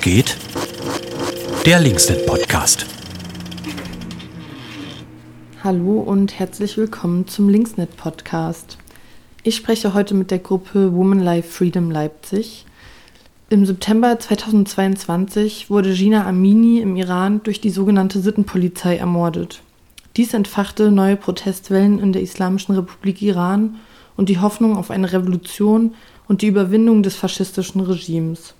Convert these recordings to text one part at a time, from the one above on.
Geht? Der Linksnet Podcast. Hallo und herzlich willkommen zum Linksnet Podcast. Ich spreche heute mit der Gruppe Woman Life Freedom Leipzig. Im September 2022 wurde Gina Amini im Iran durch die sogenannte Sittenpolizei ermordet. Dies entfachte neue Protestwellen in der Islamischen Republik Iran und die Hoffnung auf eine Revolution und die Überwindung des faschistischen Regimes.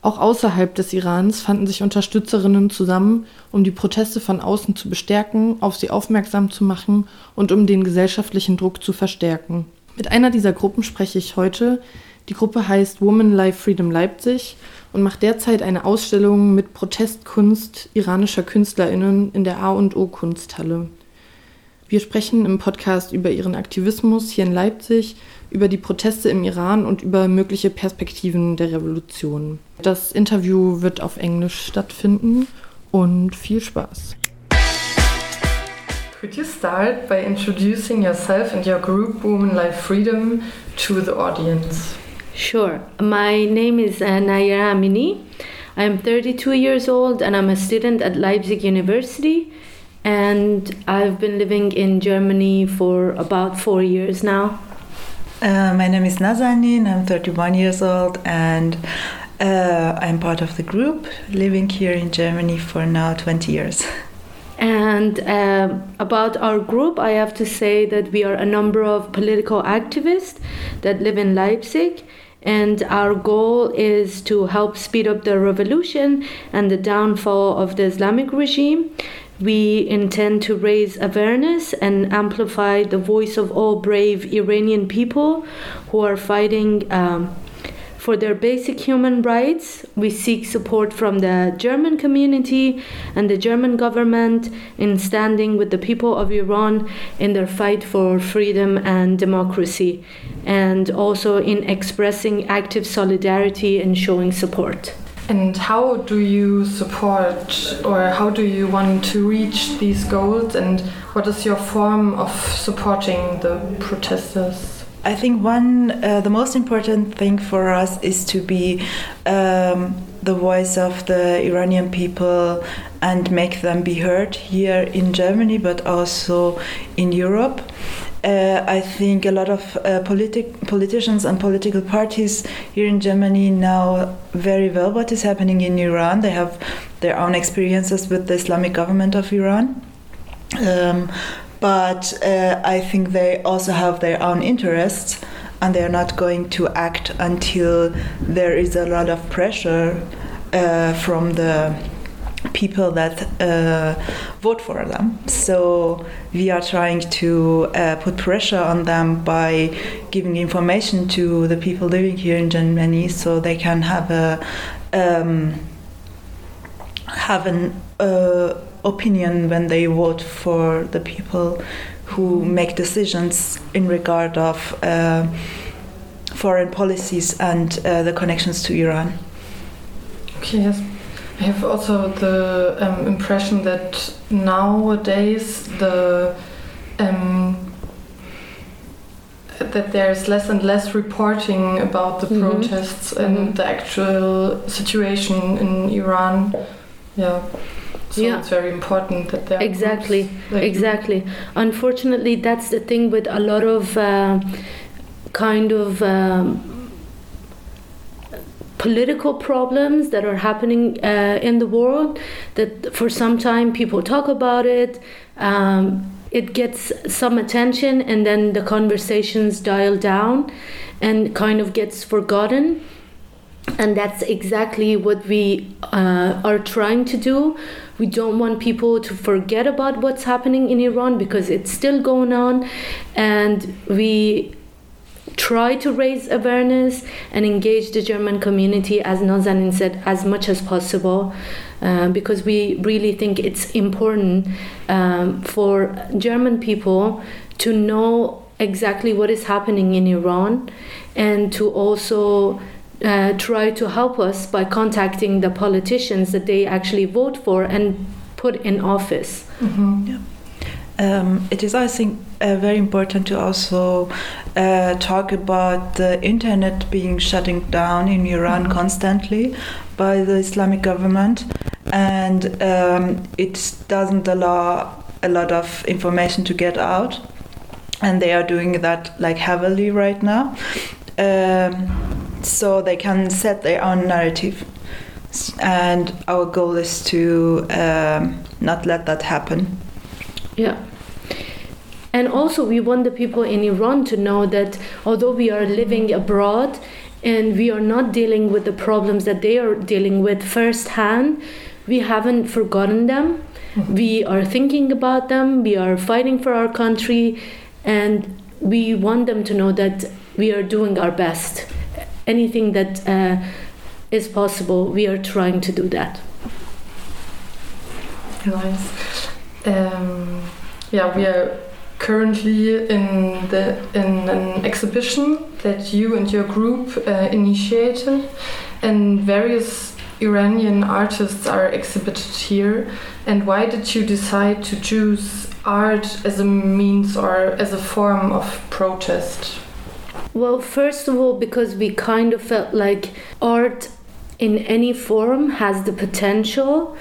Auch außerhalb des Irans fanden sich Unterstützerinnen zusammen, um die Proteste von außen zu bestärken, auf sie aufmerksam zu machen und um den gesellschaftlichen Druck zu verstärken. Mit einer dieser Gruppen spreche ich heute. Die Gruppe heißt Woman Life Freedom Leipzig und macht derzeit eine Ausstellung mit Protestkunst iranischer KünstlerInnen in der A&O Kunsthalle. Wir sprechen im Podcast über ihren Aktivismus hier in Leipzig, über die Proteste im Iran und über mögliche Perspektiven der Revolution. Das Interview wird auf Englisch stattfinden und viel Spaß. Could you start by introducing yourself and your group Women Life Freedom to the audience? Sure. My name is uh, Nayara Amini. I'm 32 years old and I'm a student at Leipzig University. And I've been living in Germany for about four years now. Uh, my name is Nazanin. I'm 31 years old and uh, I'm part of the group living here in Germany for now 20 years. And uh, about our group, I have to say that we are a number of political activists that live in Leipzig. And our goal is to help speed up the revolution and the downfall of the Islamic regime. We intend to raise awareness and amplify the voice of all brave Iranian people who are fighting um, for their basic human rights. We seek support from the German community and the German government in standing with the people of Iran in their fight for freedom and democracy, and also in expressing active solidarity and showing support. And how do you support or how do you want to reach these goals and what is your form of supporting the protesters? I think one, uh, the most important thing for us is to be um, the voice of the Iranian people and make them be heard here in Germany, but also in Europe. Uh, I think a lot of uh, politi- politicians and political parties here in Germany know very well what is happening in Iran. They have their own experiences with the Islamic government of Iran. Um, but uh, I think they also have their own interests and they're not going to act until there is a lot of pressure uh, from the people that uh, vote for them. So we are trying to uh, put pressure on them by giving information to the people living here in Germany, so they can have a um, have an uh, opinion when they vote for the people who make decisions in regard of uh, foreign policies and uh, the connections to Iran. Okay, yes. I have also the um, impression that nowadays the um, that there's less and less reporting about the Mhm. protests and Mhm. the actual situation in Iran. Yeah. So Yeah. it's very important that there Exactly, groups. Exactly. Unfortunately, that's the thing with a lot of uh, kind of um, political problems that are happening uh, in the world. That for some time people talk about it. Um, it gets some attention, and then the conversations dial down, and kind of gets forgotten. And that's exactly what we uh, are trying to do. We don't want people to forget about what's happening in Iran because it's still going on. And we try to raise awareness and engage the German community, as Nazanin said, as much as possible. Uh, because we really think it's important um, for German people to know exactly what is happening in Iran and to also uh, try to help us by contacting the politicians that they actually vote for and put in office. Mhm. Um, it is, I think, uh, very important to also uh, talk about the internet being shutting down in Iran Mhm. constantly by the Islamic government, and um, it doesn't allow a lot of information to get out, and they are doing that like heavily right now. Um, so they can set their own narrative, and our goal is to um, not let that happen. Yeah. And also, we want the people in Iran to know that although we are living abroad and we are not dealing with the problems that they are dealing with firsthand, we haven't forgotten them. We are thinking about them, we are fighting for our country, and we want them to know that we are doing our best. Anything that uh, is possible, we are trying to do that. Nice. Um, yeah, we are currently in the in an exhibition that you and your group uh, initiated, and various Iranian artists are exhibited here. And why did you decide to choose art as a means or as a form of protest? Well, first of all, because we kind of felt like art in any form has the potential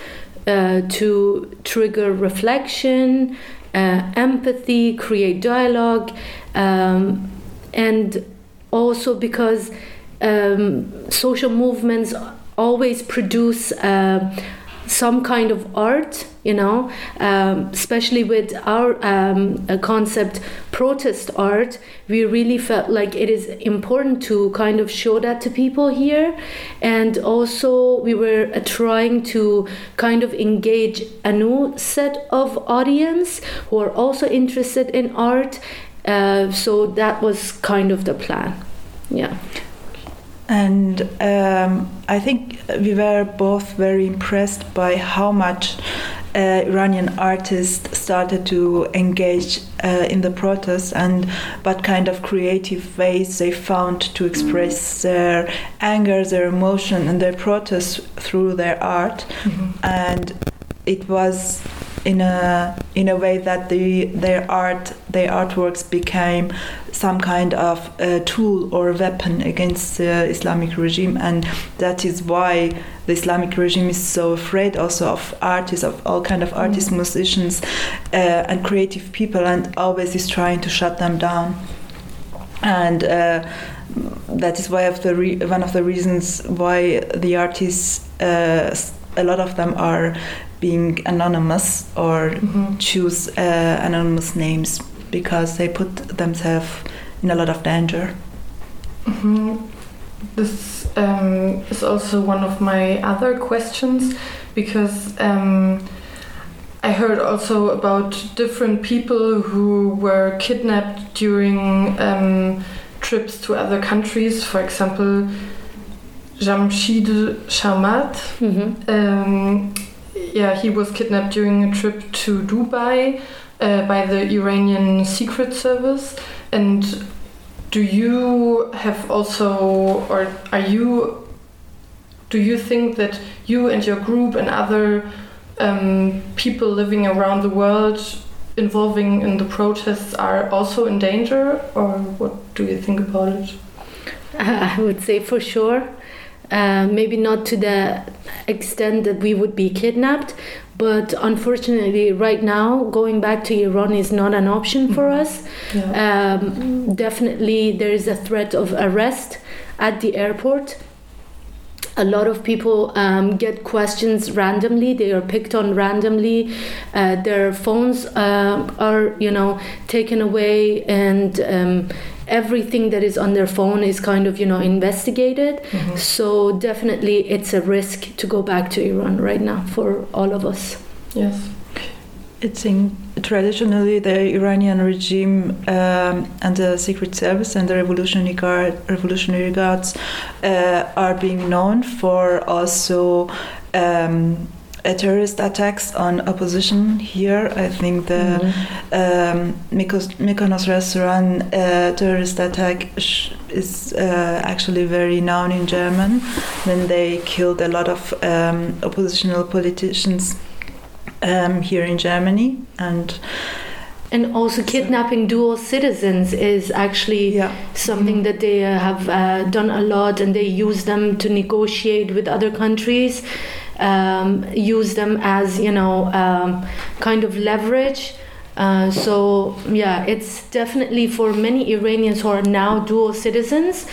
uh, to trigger reflection, uh, empathy, create dialogue, um, and also because um, social movements always produce uh, some kind of art, you know, um, especially with our um, concept protest art, we really felt like it is important to kind of show that to people here. And also, we were trying to kind of engage a new set of audience who are also interested in art. Uh, so that was kind of the plan. Yeah. And um, I think we were both very impressed by how much uh, Iranian artists started to engage uh, in the protests and what kind of creative ways they found to express their anger, their emotion, and their protest through their art. And it was in a in a way that the their art their artworks became some kind of uh, tool or weapon against the Islamic regime, and that is why the Islamic regime is so afraid also of artists, of all kind of artists, musicians, uh, and creative people, and always is trying to shut them down. And uh, that is why of the re- one of the reasons why the artists, uh, a lot of them are being anonymous or Mhm. choose uh, anonymous names because they put themselves in a lot of danger. Mhm. This um, is also one of my other questions because um, I heard also about different people who were kidnapped during um, trips to other countries. For example, Jamshid Sharmahd. Mm-hmm. Um, yeah, he was kidnapped during a trip to Dubai uh, by the Iranian Secret Service. And do you have also, or are you, do you think that you and your group and other um, people living around the world involving in the protests are also in danger, or what do you think about it? I would say for sure. Uh, maybe not to the extent that we would be kidnapped, but unfortunately, right now, going back to Iran is not an option for us. Yeah. Um, definitely, there is a threat of arrest at the airport. A lot of people um, get questions randomly. They are picked on randomly. Uh, their phones uh, are, you know, taken away, and um, everything that is on their phone is kind of, you know, investigated. Mhm. So definitely, it's a risk to go back to Iran right now for all of us. Yes. It's in traditionally the Iranian regime um, and the secret service and the revolutionary guard, revolutionary guards uh, are being known for also um, terrorist attacks on opposition here. I think the um, Mykonos, Mykonos restaurant uh, terrorist attack sh- is uh, actually very known in German when they killed a lot of um, oppositional politicians um, here in Germany, and and also kidnapping dual citizens is actually Yeah. something that they uh, have uh, done a lot and they use them to negotiate with other countries um, use them as you know um, kind of leverage uh, so yeah it's definitely for many iranians who are now dual citizens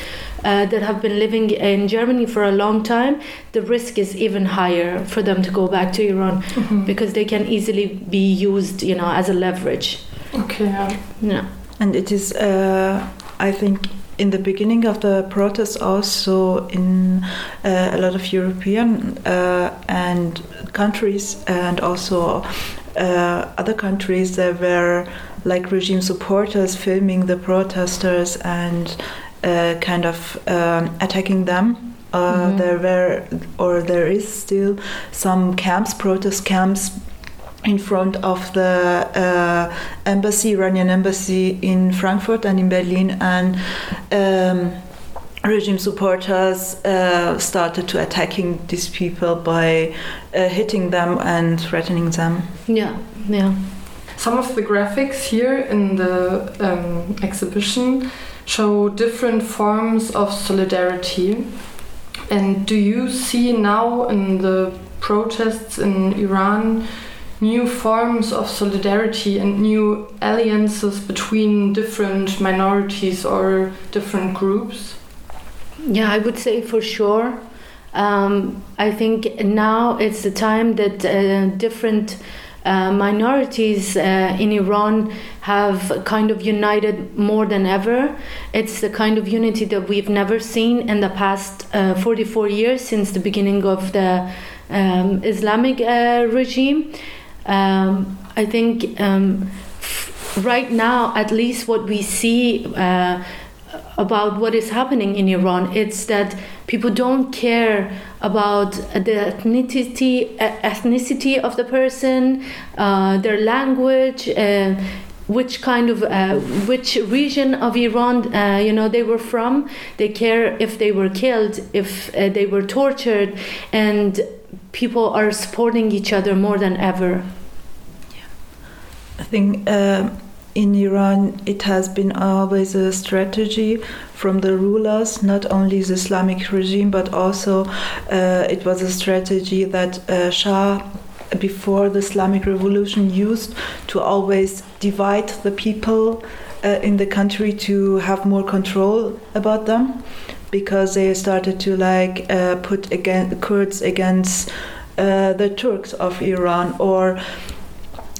uh, that have been living in Germany for a long time, the risk is even higher for them to go back to Iran because they can easily be used, you know, as a leverage. Okay, yeah. Yeah. And it is, uh, I think, in the beginning of the protest, also in uh, a lot of European uh, and countries, and also uh, other countries, there were like regime supporters filming the protesters and uh, kind of um, attacking them. Uh, Mhm. There were, or there is still some camps, protest camps in front of the uh, embassy, Iranian embassy in Frankfurt and in Berlin, and um, regime supporters uh, started to attacking these people by uh, hitting them and threatening them. Yeah. Yeah. Some of the graphics here in the um, exhibition show different forms of solidarity. And do you see now in the protests in Iran new forms of solidarity and new alliances between different minorities or different groups? Yeah, I would say for sure. Um, I think now it's the time that uh, different uh, minorities uh, in Iran have kind of united more than ever. It's the kind of unity that we've never seen in the past uh, 44 years since the beginning of the um, Islamic uh, regime. Um, I think um, right now, at least what we see uh, about what is happening in Iran, it's that people don't care about the ethnicity ethnicity of the person, uh, their language. Uh, which kind of uh, which region of Iran uh, you know they were from they care if they were killed if uh, they were tortured and people are supporting each other more than ever. I think uh, in Iran it has been always a strategy from the rulers, not only the Islamic regime, but also uh, it was a strategy that uh, Shah before the Islamic revolution used to always divide the people uh, in the country to have more control about them because they started to like uh, put again Kurds against uh, the Turks of Iran or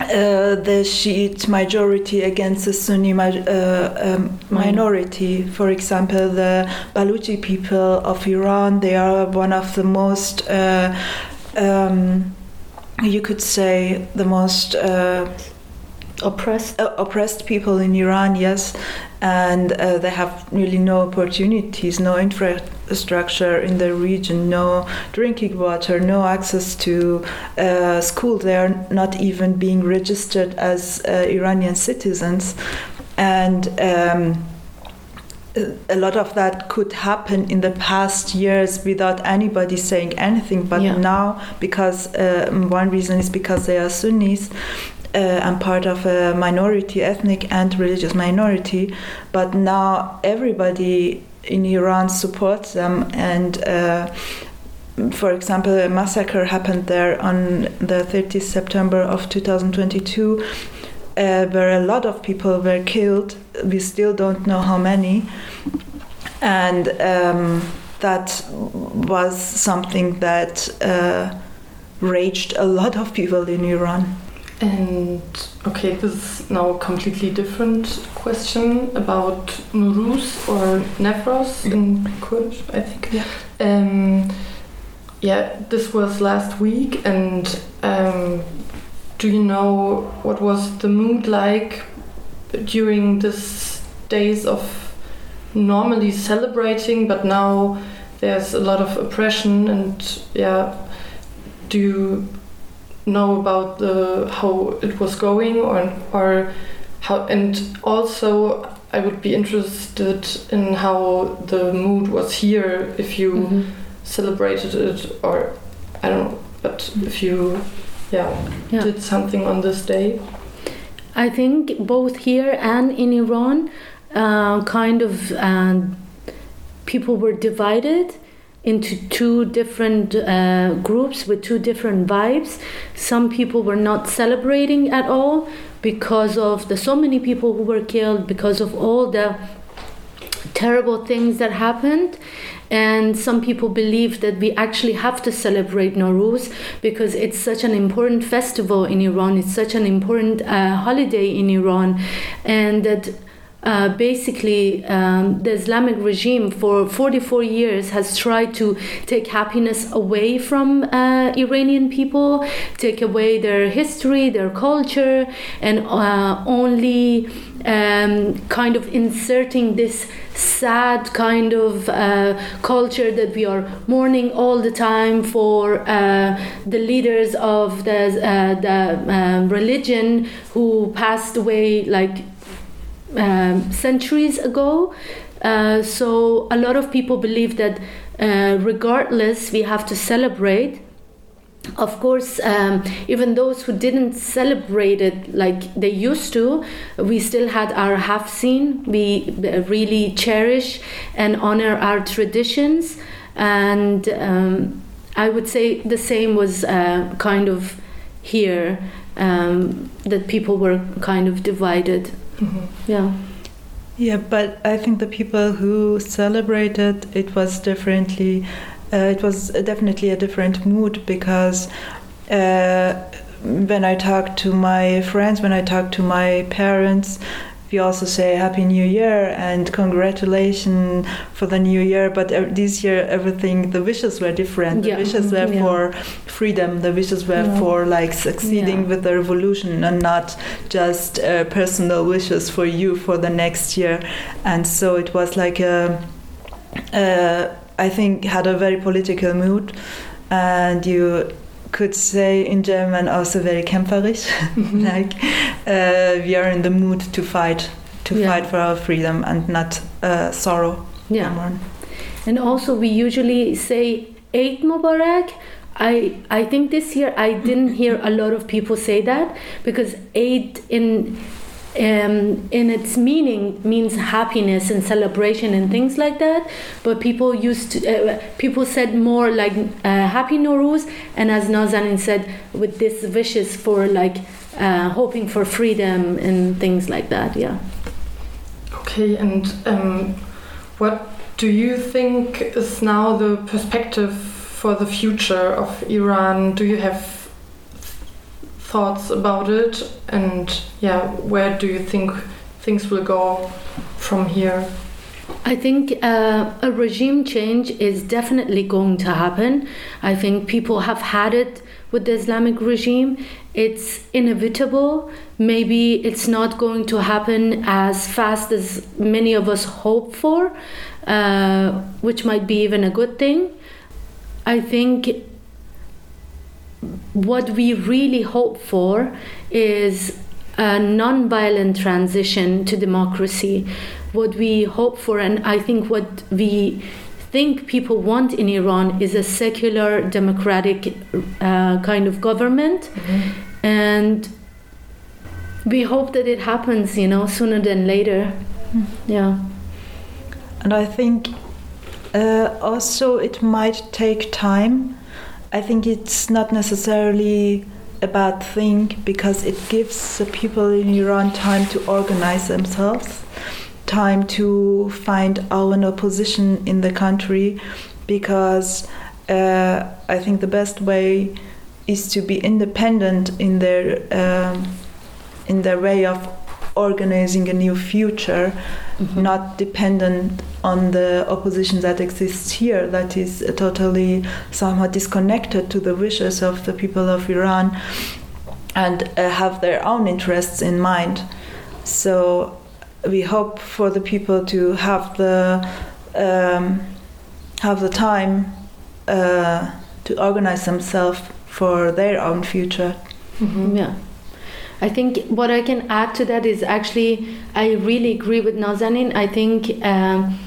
uh, the Shiite majority against the Sunni ma- uh, um, minority. For example, the Baluchi people of Iran, they are one of the most, uh, um, you could say, the most uh, oppressed uh, oppressed people in Iran, yes, and uh, they have really no opportunities, no infrastructure in the region, no drinking water, no access to uh, school. They are not even being registered as uh, Iranian citizens, and. Um, a lot of that could happen in the past years without anybody saying anything but Yeah. now because uh, one reason is because they are sunnis uh, and part of a minority ethnic and religious minority but now everybody in iran supports them and uh, for example, a massacre happened there on the 30th September of 2022, uh, where a lot of people were killed. We still don't know how many, and um, that was something that uh, raged a lot of people in Iran. And okay, this is now a completely different question about Nowruz or Newroz in Kurdish, I think. Yeah. Um, yeah, this was last week, and um, do you know what was the mood like during these days of normally celebrating, but now there's a lot of oppression, and yeah, do you know about the how it was going or or how and also I would be interested in how the mood was here if you Mhm. celebrated it or I don't know but if you yeah, Yeah. did something on this day I think both here and in Iran, uh, kind of uh, people were divided into two different uh, groups with two different vibes. Some people were not celebrating at all because of the so many people who were killed, because of all the terrible things that happened. And some people believe that we actually have to celebrate Nowruz because it's such an important festival in Iran, it's such an important uh, holiday in Iran, and that uh, basically um, the Islamic regime for 44 years has tried to take happiness away from uh, Iranian people, take away their history, their culture, and uh, only um, kind of inserting this sad kind of uh, culture that we are mourning all the time for uh, the leaders of the, uh, the um, religion who passed away like um, centuries ago. Uh, so a lot of people believe that uh, regardless, we have to celebrate. Of course, um, even those who didn't celebrate it like they used to, we still had our Haft-sin. We really cherish and honor our traditions, and um, I would say the same was uh, kind of here um, that people were kind of divided. Mm-hmm. Yeah. Yeah, but I think the people who celebrated it was differently. Uh, it was definitely a different mood because uh, when I talk to my friends, when I talk to my parents, we also say Happy New Year and congratulations for the new year. But this year, everything, the wishes were different. The Yeah. wishes were Yeah. for freedom. The wishes were Yeah. for like succeeding with the revolution and not just uh, personal wishes for you for the next year. And so it was like a, uh, I think, had a very political mood. And you could say in German also very kämpferisch, like uh, we are in the mood to fight, to Yeah. fight for our freedom and not uh, sorrow. Yeah. anymore. And also, we usually say Eid Mubarak. I I think this year I didn't hear a lot of people say that because Eid in um, in its meaning means happiness and celebration and things like that. But people used to, uh, people said more like uh, Happy Nowruz, and as Nazanin said, with this wishes for like uh, hoping for freedom and things like that. Yeah. Okay, and um, what do you think is now the perspective for the future of Iran? Do you have thoughts about it? And yeah, where do you think things will go from here? I think uh, a regime change is definitely going to happen. I think people have had it with the Islamic regime. It's inevitable. Maybe it's not going to happen as fast as many of us hope for, uh, which might be even a good thing. I think what we really hope for is a non-violent transition to democracy. What we hope for, and I think what we think people want in Iran is a secular, democratic uh, kind of government, and we hope that it happens, you know, sooner than later. Yeah. And I think uh, also it might take time. I think it's not necessarily a bad thing because it gives the people in Iran time to organize themselves, time to find our own opposition in the country, because uh, I think the best way is to be independent in their um, in their way of organizing a new future not dependent on the opposition that exists here, that is totally somehow disconnected to the wishes of the people of Iran and uh, have their own interests in mind. So we hope for the people to have the um, have the time uh, to organize themselves for their own future. Yeah. I think what I can add to that is actually I really agree with Nazanin. I think um,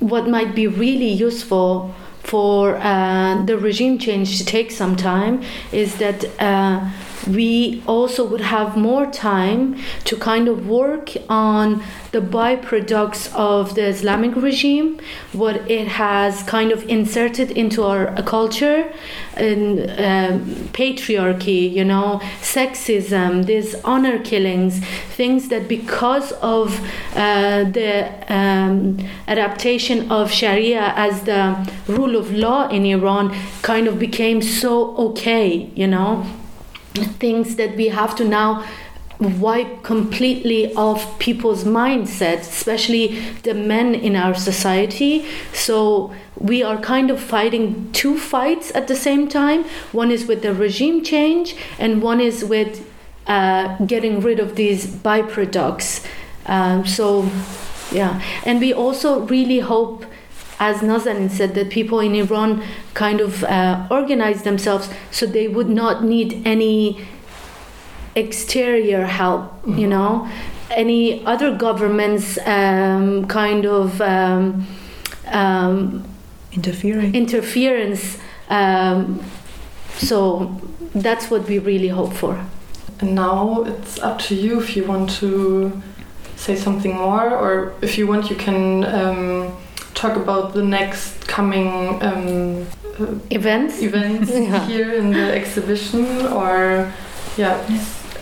what might be really useful for uh, the regime change to take some time is that uh, we also would have more time to kind of work on the byproducts of the Islamic regime, what it has kind of inserted into our culture, and um, patriarchy, you know, sexism, these honor killings, things that because of uh, the um, adaptation of Sharia as the rule of law in Iran, kind of became so okay, you know things that we have to now wipe completely off people's mindset, especially the men in our society. So we are kind of fighting two fights at the same time. One is with the regime change, and one is with uh, getting rid of these byproducts. Um, so, yeah, and we also really hope. As Nazanin said, that people in Iran kind of uh, organize themselves so they would not need any exterior help, mm-hmm. you know, any other governments um, kind of um, um, interfering interference. Um, so that's what we really hope for. And now it's up to you if you want to say something more, or if you want, you can um, talk about the next coming um, uh, events events yeah. here in the exhibition, or yeah.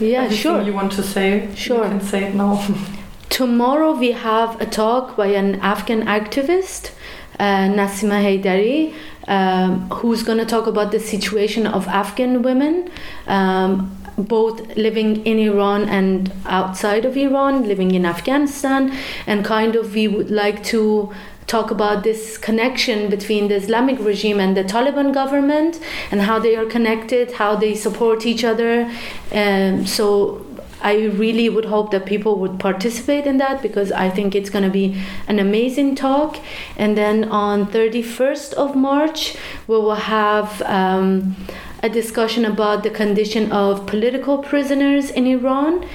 Yeah, sure. You want to say? Sure. You can say it now. Tomorrow we have a talk by an Afghan activist, uh, Nasima Haidari, um, who's going to talk about the situation of Afghan women. Um, both living in Iran and outside of Iran, living in Afghanistan, and kind of we would like to talk about this connection between the Islamic regime and the Taliban government and how they are connected, how they support each other. Um, so I really would hope that people would participate in that because I think it's going to be an amazing talk. And then on 31st of March, we will have um, a discussion about the condition of political prisoners in Iran.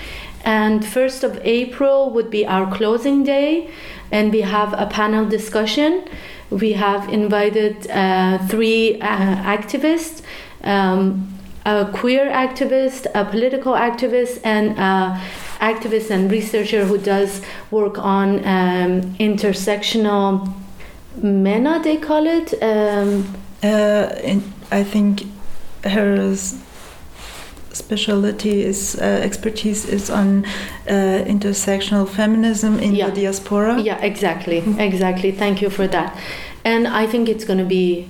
And 1st of April would be our closing day and we have a panel discussion. We have invited uh, three uh, activists. Um, a queer activist, a political activist, and an activist and researcher who does work on um, intersectional MENA, they call it. Um, uh, I think her specialty is uh, expertise is on uh, intersectional feminism in yeah. the diaspora. Yeah, exactly, exactly. Thank you for that. And I think it's going to be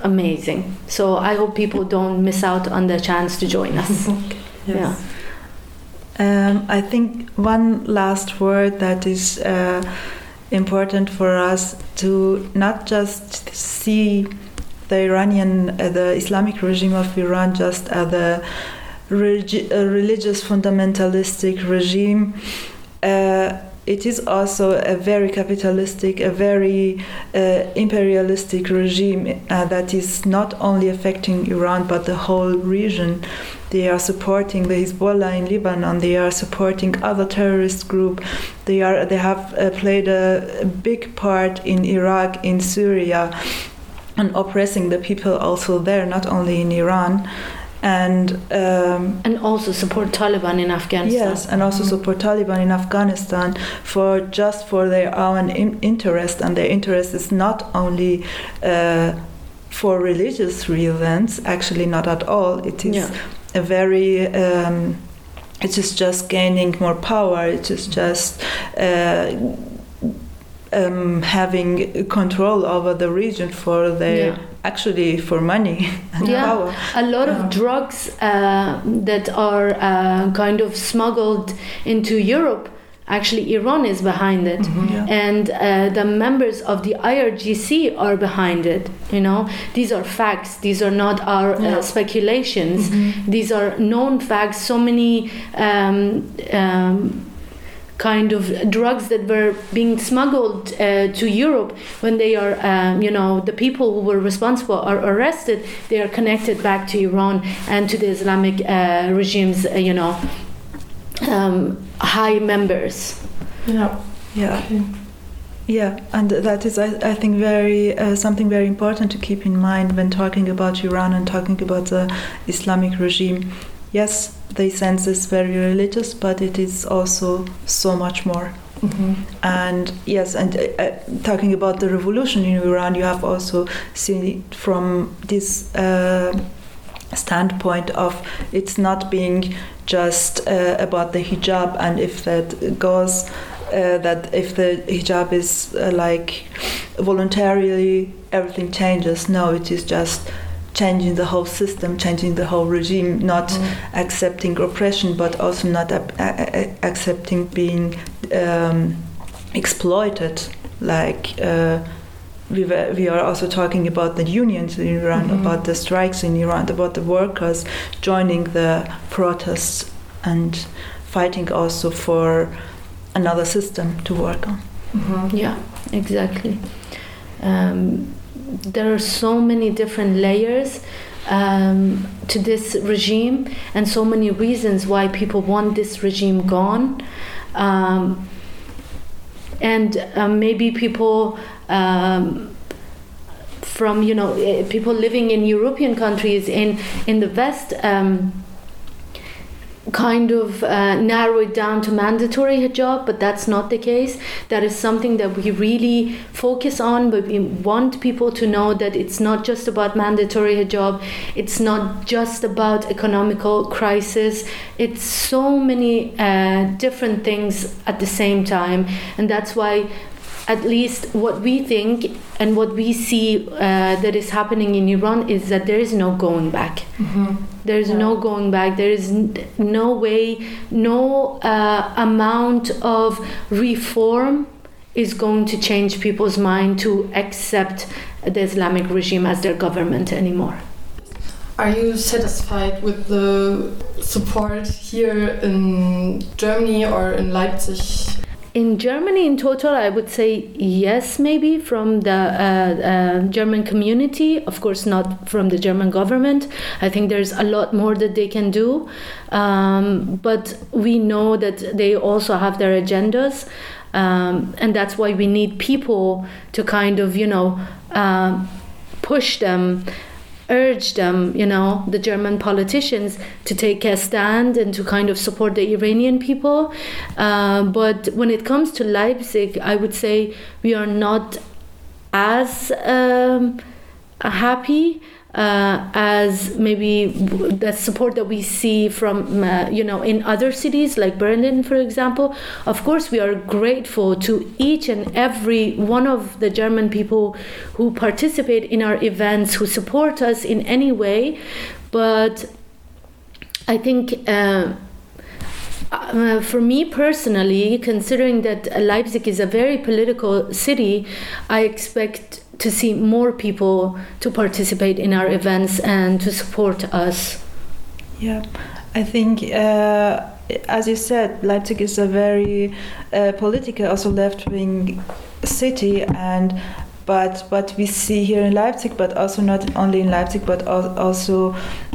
amazing. So I hope people don't miss out on the chance to join us. okay. yes. Yeah. Um, I think one last word that is uh, important for us to not just see the Iranian, uh, the Islamic regime of Iran just as the a religious fundamentalistic regime. Uh, it is also a very capitalistic, a very uh, imperialistic regime uh, that is not only affecting Iran but the whole region. They are supporting the Hezbollah in Lebanon. They are supporting other terrorist groups. They are they have uh, played a big part in Iraq, in Syria, and oppressing the people also there, not only in Iran and um, and also support Taliban in Afghanistan. Yes, and also mm-hmm. support Taliban in Afghanistan for just for their own in- interest, and their interest is not only. Uh, for religious reasons, actually, not at all. It is yeah. a very um, it is just gaining more power. It is just uh, um, having control over the region for their yeah. Actually for money and yeah. power. A lot of drugs uh, that are uh, kind of smuggled into Europe. Actually, Iran is behind it, mm-hmm. yeah. and uh, the members of the IRGC are behind it. You know, these are facts. These are not our uh, speculations. Mm-hmm. These are known facts. So many um, um, kind of drugs that were being smuggled uh, to Europe when they are, um, you know, the people who were responsible are arrested, they are connected back to Iran and to the Islamic uh, regime's, uh, you know, um, high members. Yeah. Yeah. Yeah, and that is, I, I think, very uh, something very important to keep in mind when talking about Iran and talking about the Islamic regime yes, the sense is very religious, but it is also so much more. Mhm. And yes, and uh, uh, talking about the revolution in Iran, you have also seen it from this uh, standpoint of it's not being just uh, about the hijab, and if that goes, uh, that if the hijab is uh, like voluntarily, everything changes. No, it is just changing the whole system, changing the whole regime, not Mm. accepting oppression, but also not a- a- accepting being um, exploited. Like uh, we were, we are also talking about the unions in Iran, Mhm. about the strikes in Iran, about the workers joining the protests and fighting also for another system to work on. Mhm. Yeah, exactly. Um, there are so many different layers um, to this regime, and so many reasons why people want this regime gone. Um, and um, maybe people um, from you know eh, people living in European countries in in the West. Kind of uh, narrow it down to mandatory hijab, but that's not the case. That is something that we really focus on, but we want people to know that it's not just about mandatory hijab, it's not just about economical crisis, it's so many uh, different things at the same time, and that's why. At least what we think and what we see uh, that is happening in Iran is that there is no going back. Mhm. There's no going back. There is no way, no uh, amount of reform is going to change people's mind to accept the Islamic regime as their government anymore. Are you satisfied with the support here in Germany or in Leipzig? In Germany, in total, I would say yes, maybe from the uh, uh, German community. Of course, not from the German government. I think there's a lot more that they can do. Um, but we know that they also have their agendas. Um, and that's why we need people to kind of, you know, um, push them urge them, you know, the German politicians to take a stand and to kind of support the Iranian people. Uh, but when it comes to Leipzig, I would say we are not as um, happy. Uh, as maybe the support that we see from uh, you know in other cities like Berlin, for example. Of course, we are grateful to each and every one of the German people who participate in our events, who support us in any way. But I think. Uh, uh, for me personally, considering that Leipzig is a very political city, I expect to see more people to participate in our events and to support us. Yeah, I think, uh, as you said, Leipzig is a very uh, political, also left-wing city, and but what we see here in Leipzig, but also not only in Leipzig, but al- also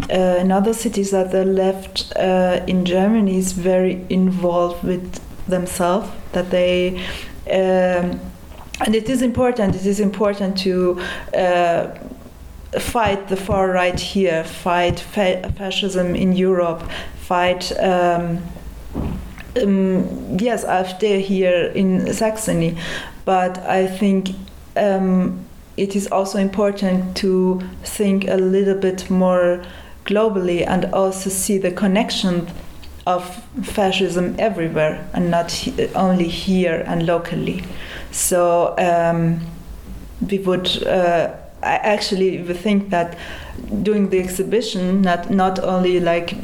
uh, in other cities, that the left uh, in Germany is very involved with themselves. That they um, and it is important. It is important to. Uh, fight the far right here, fight fa- fascism in Europe, fight, um, um, yes, AfD here in Saxony. But I think um, it is also important to think a little bit more globally and also see the connection of fascism everywhere and not he- only here and locally. So um, we would. Uh, I actually think that doing the exhibition, not not only like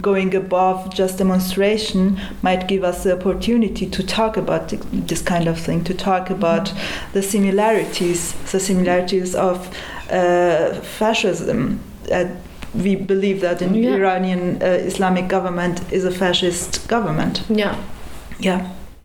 going above just demonstration, might give us the opportunity to talk about this kind of thing, to talk about the similarities, the similarities of uh, fascism. Uh, we believe that the Yeah. Iranian uh, Islamic government is a fascist government. Yeah. Yeah.